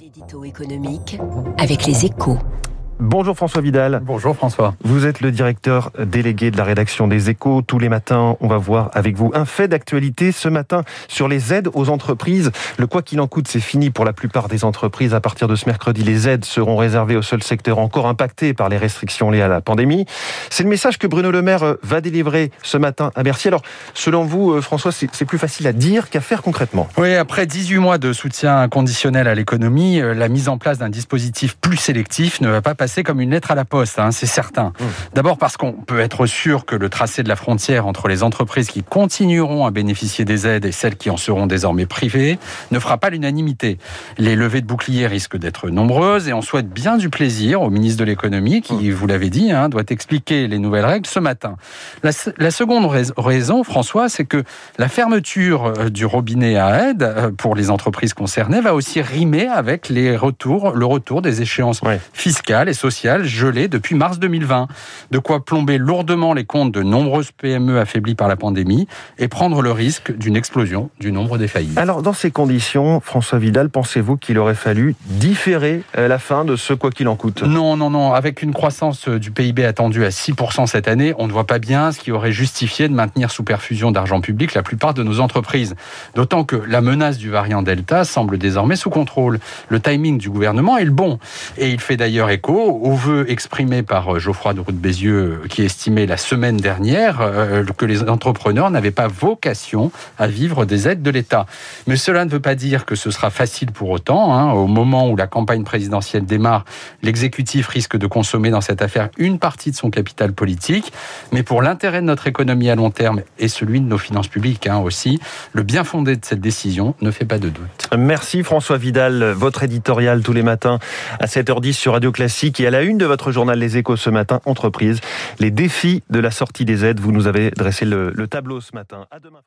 L'édito économique avec les échos. Bonjour François Vidal. Bonjour François. Vous êtes le directeur délégué de la rédaction des Échos. Tous les matins, on va voir avec vous un fait d'actualité ce matin sur les aides aux entreprises. Le quoi qu'il en coûte, c'est fini pour la plupart des entreprises. À partir de ce mercredi, les aides seront réservées au seul secteur encore impacté par les restrictions liées à la pandémie. C'est le message que Bruno Le Maire euh, va délivrer ce matin à Bercy. Alors, selon vous, euh, François, c'est plus facile à dire qu'à faire concrètement. Oui, après 18 mois de soutien conditionnel à l'économie, euh, la mise en place d'un dispositif plus sélectif ne va pas passer c'est comme une lettre à la poste, hein, c'est certain. Mmh. D'abord parce qu'on peut être sûr que le tracé de la frontière entre les entreprises qui continueront à bénéficier des aides et celles qui en seront désormais privées ne fera pas l'unanimité. Les levées de boucliers risquent d'être nombreuses et on souhaite bien du plaisir au ministre de l'économie qui, mmh. vous l'avez dit, hein, doit expliquer les nouvelles règles ce matin. La, la seconde raison, François, c'est que la fermeture euh, du robinet à aide euh, pour les entreprises concernées va aussi rimer avec les retours, le retour des échéances fiscales et sociale gelée depuis mars 2020. De quoi plomber lourdement les comptes de nombreuses PME affaiblies par la pandémie et prendre le risque d'une explosion du nombre des faillites. Alors, dans ces conditions, François Vidal, pensez-vous qu'il aurait fallu différer euh, la fin de ce quoi qu'il en coûte? Non, non, non. Avec une croissance du PIB attendue à 6% cette année, on ne voit pas bien ce qui aurait justifié de maintenir sous perfusion d'argent public la plupart de nos entreprises. D'autant que la menace du variant Delta semble désormais sous contrôle. Le timing du gouvernement est le bon. Et il fait d'ailleurs écho au vœu exprimé par euh, Geoffroy de Roux Bézieux, qui estimait la semaine dernière euh, que les entrepreneurs n'avaient pas vocation à vivre des aides de l'État. Mais cela ne veut pas dire que ce sera facile pour autant. Hein. Au moment où la campagne présidentielle démarre, l'exécutif risque de consommer dans cette affaire une partie de son capital politique. Mais pour l'intérêt de notre économie à long terme et celui de nos finances publiques hein, aussi, le bien fondé de cette décision ne fait pas de doute. Merci François Vidal, votre éditorial tous les matins à 7h10 sur Radio Classique et à la une de votre journal Les Échos ce matin, entreprise. Les défis de la sortie des aides, vous nous avez dressé le, le tableau ce matin. À demain.